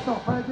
Esto fue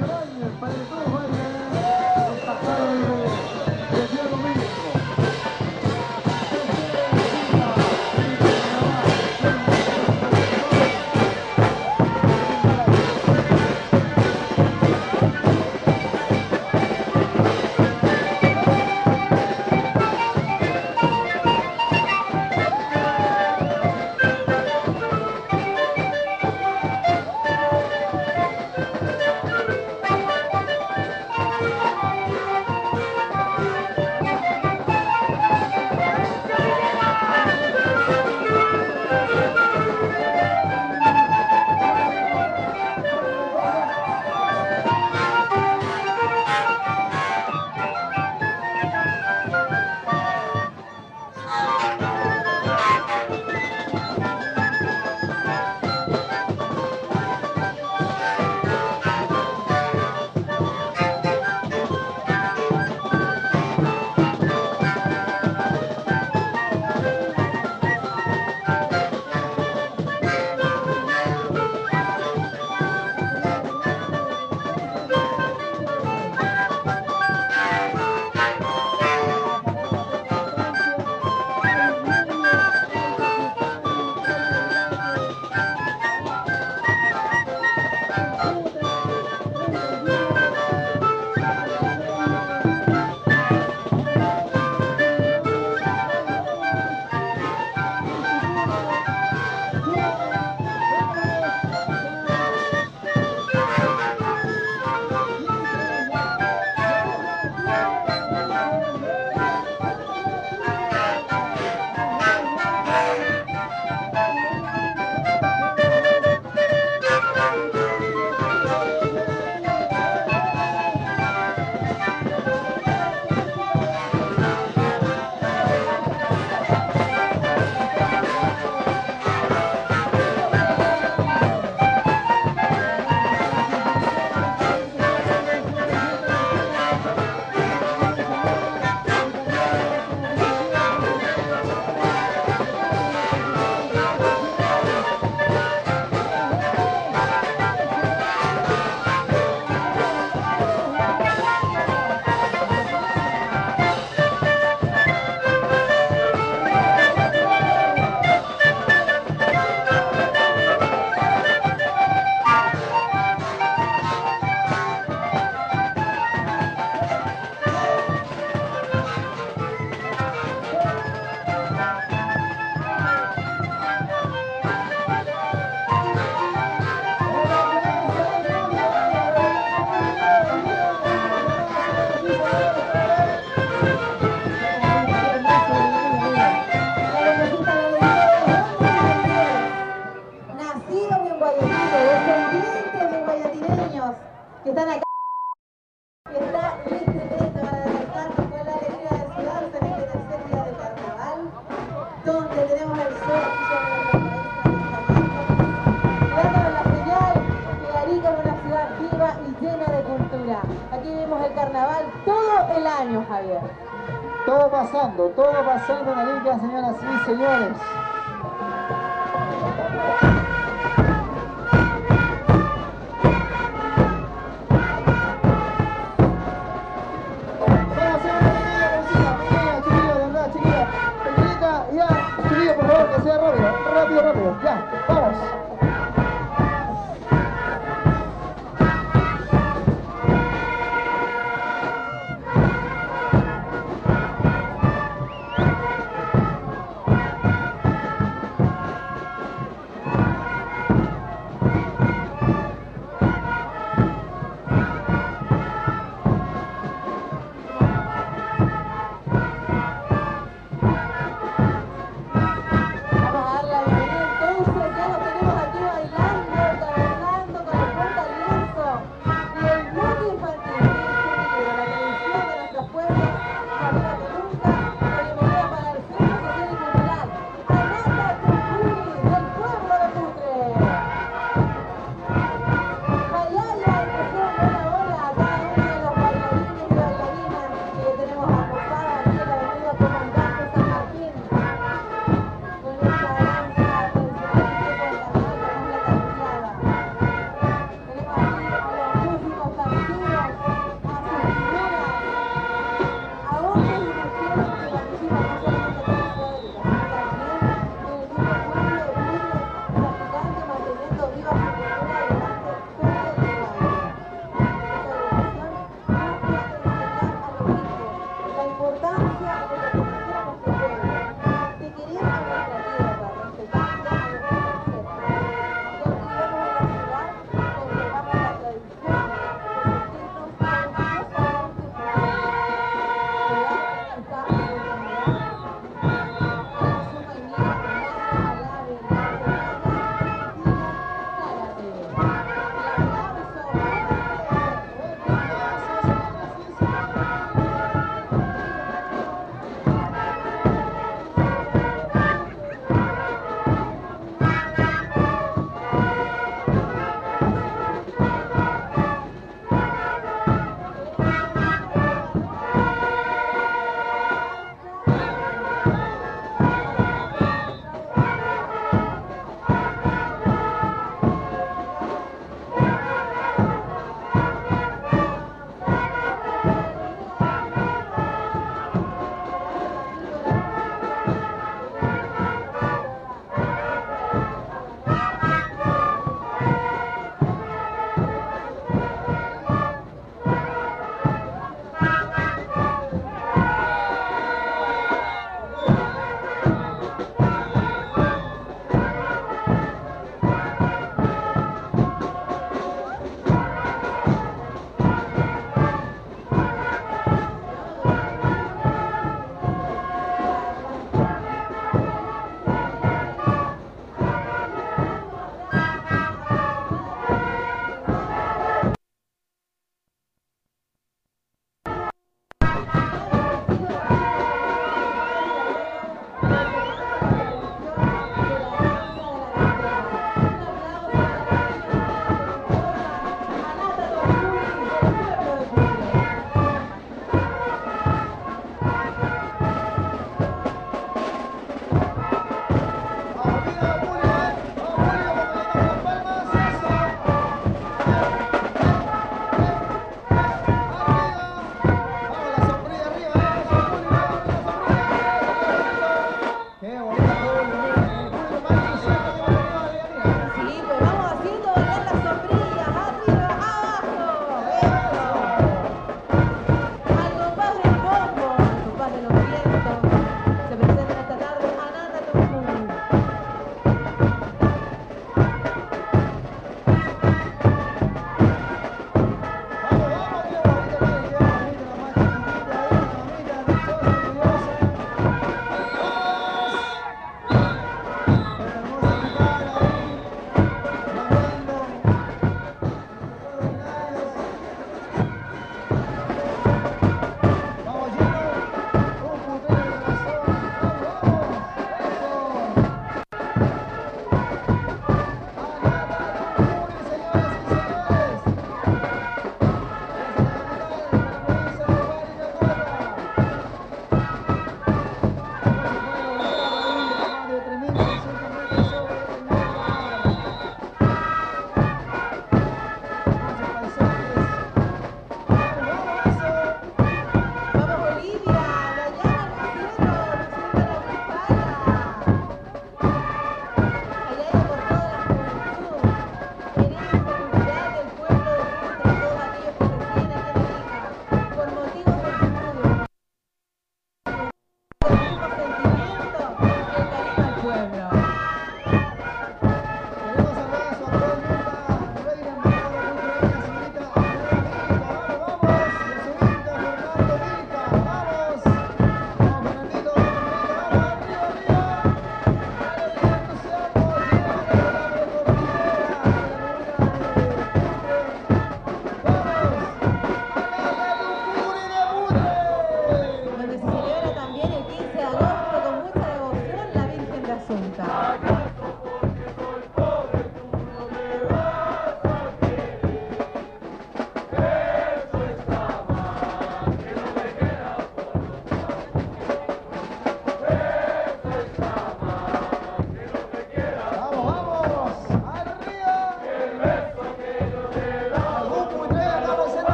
pasando, todo pasando en la limpia, señoras y señores.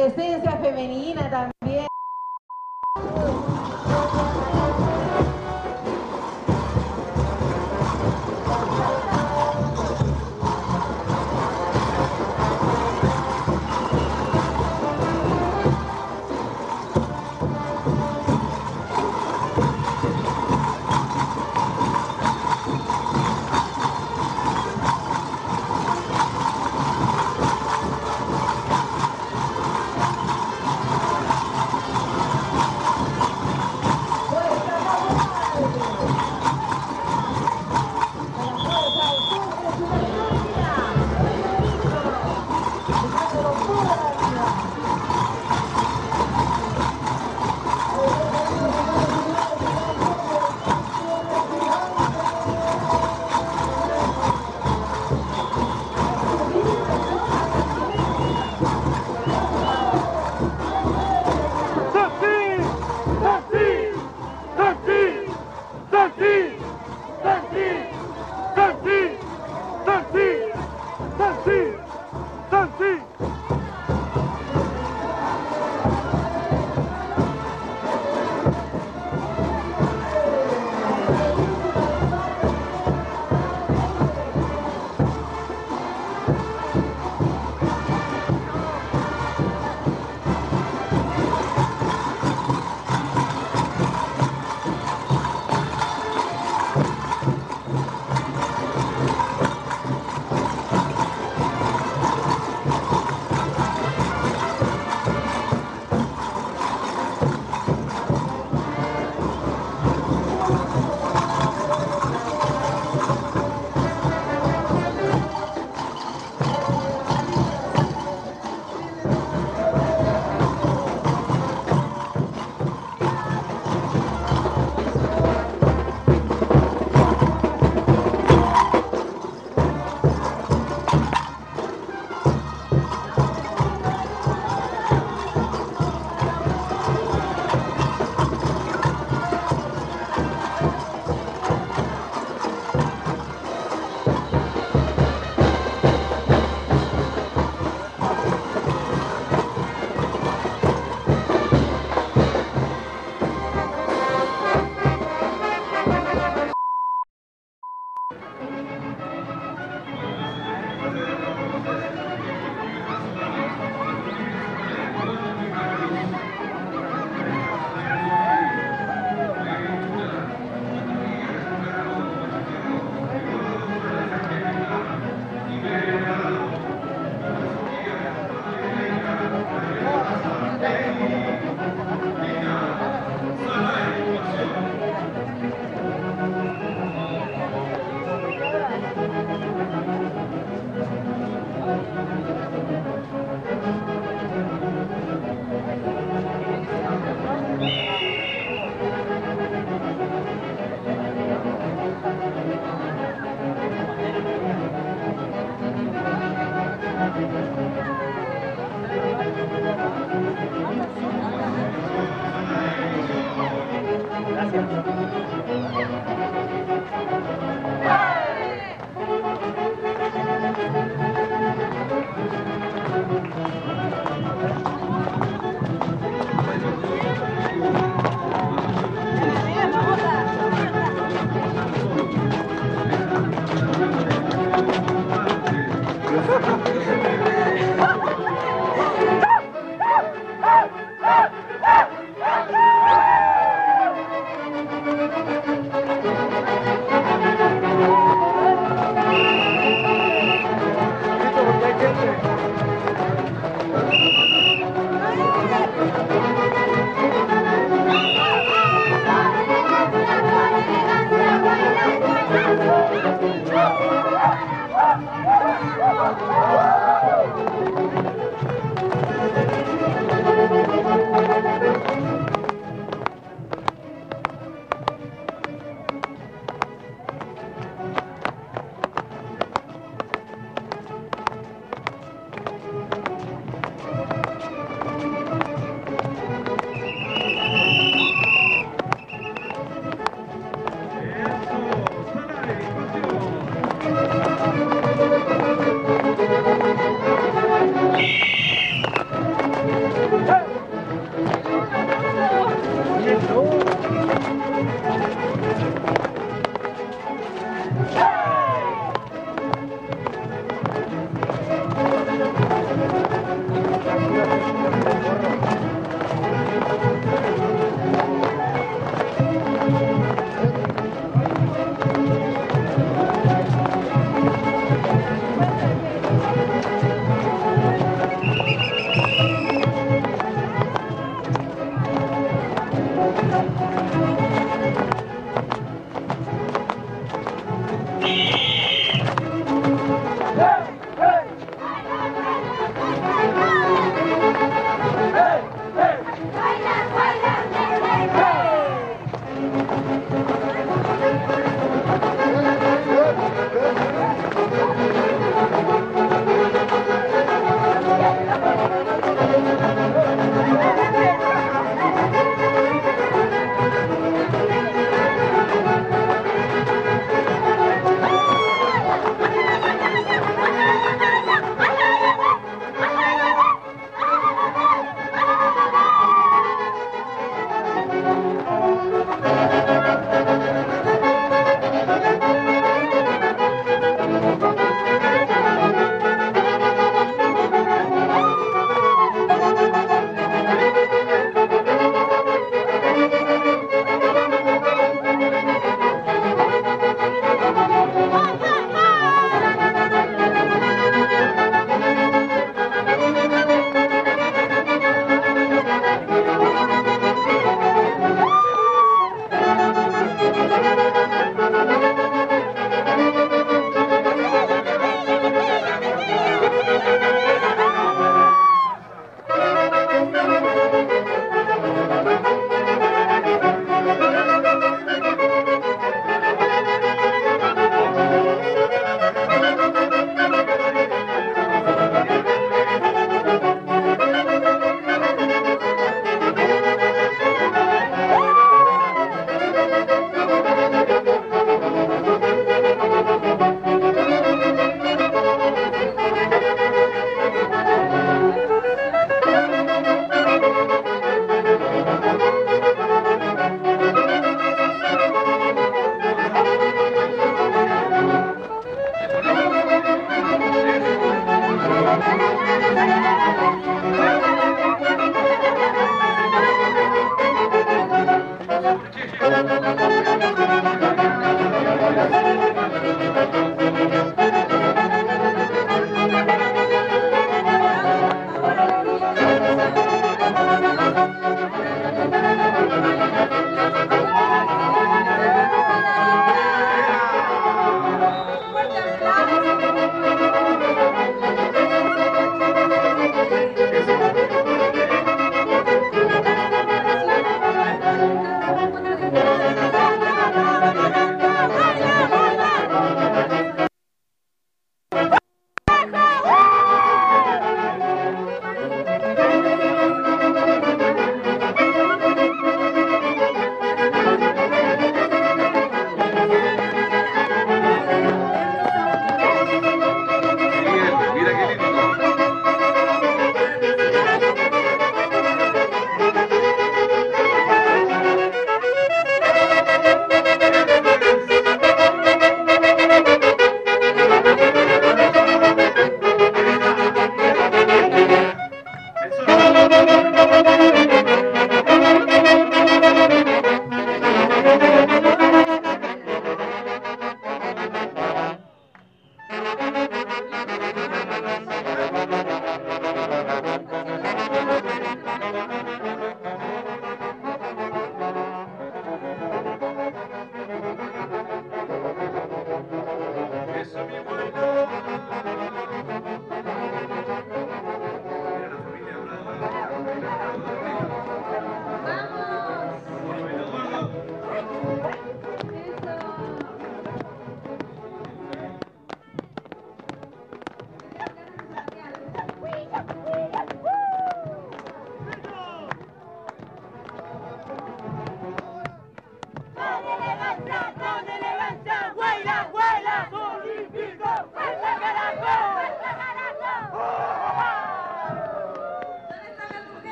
Presencia femenina también. やった!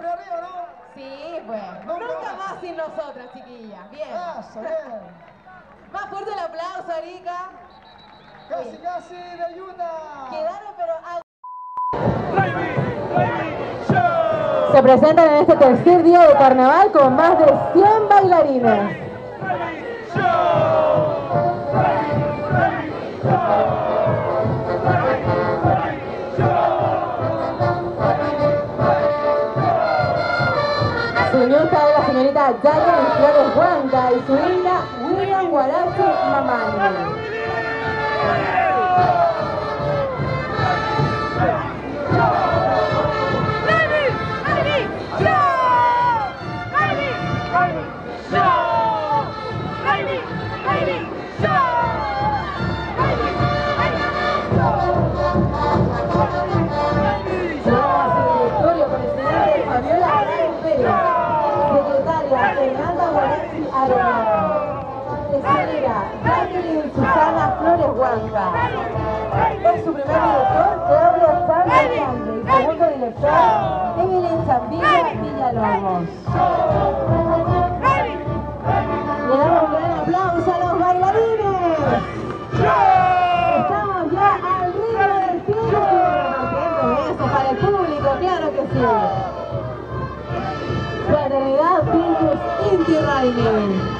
Siempre arriba, ¿no? Sí, pues. Nunca Nunca más. sin nosotras, chiquillas. Bien. Eso, bien. Más fuerte el aplauso, Erika. Casi, casi de ayuda. Quedaron, pero. a- Se presentan en este tercer día de carnaval con más de 100 bailarines. Hallelujah. Susana Flores Huanca. Es su primer director Claudia Sandra Grande y segundo director Evelyn Zambilla Villalobos. Le damos un gran aplauso a los bailarines. Estamos ya al ritmo del tiempo. Rompiendo eso para el público, claro que sí. Fraternidad Pintus Inti.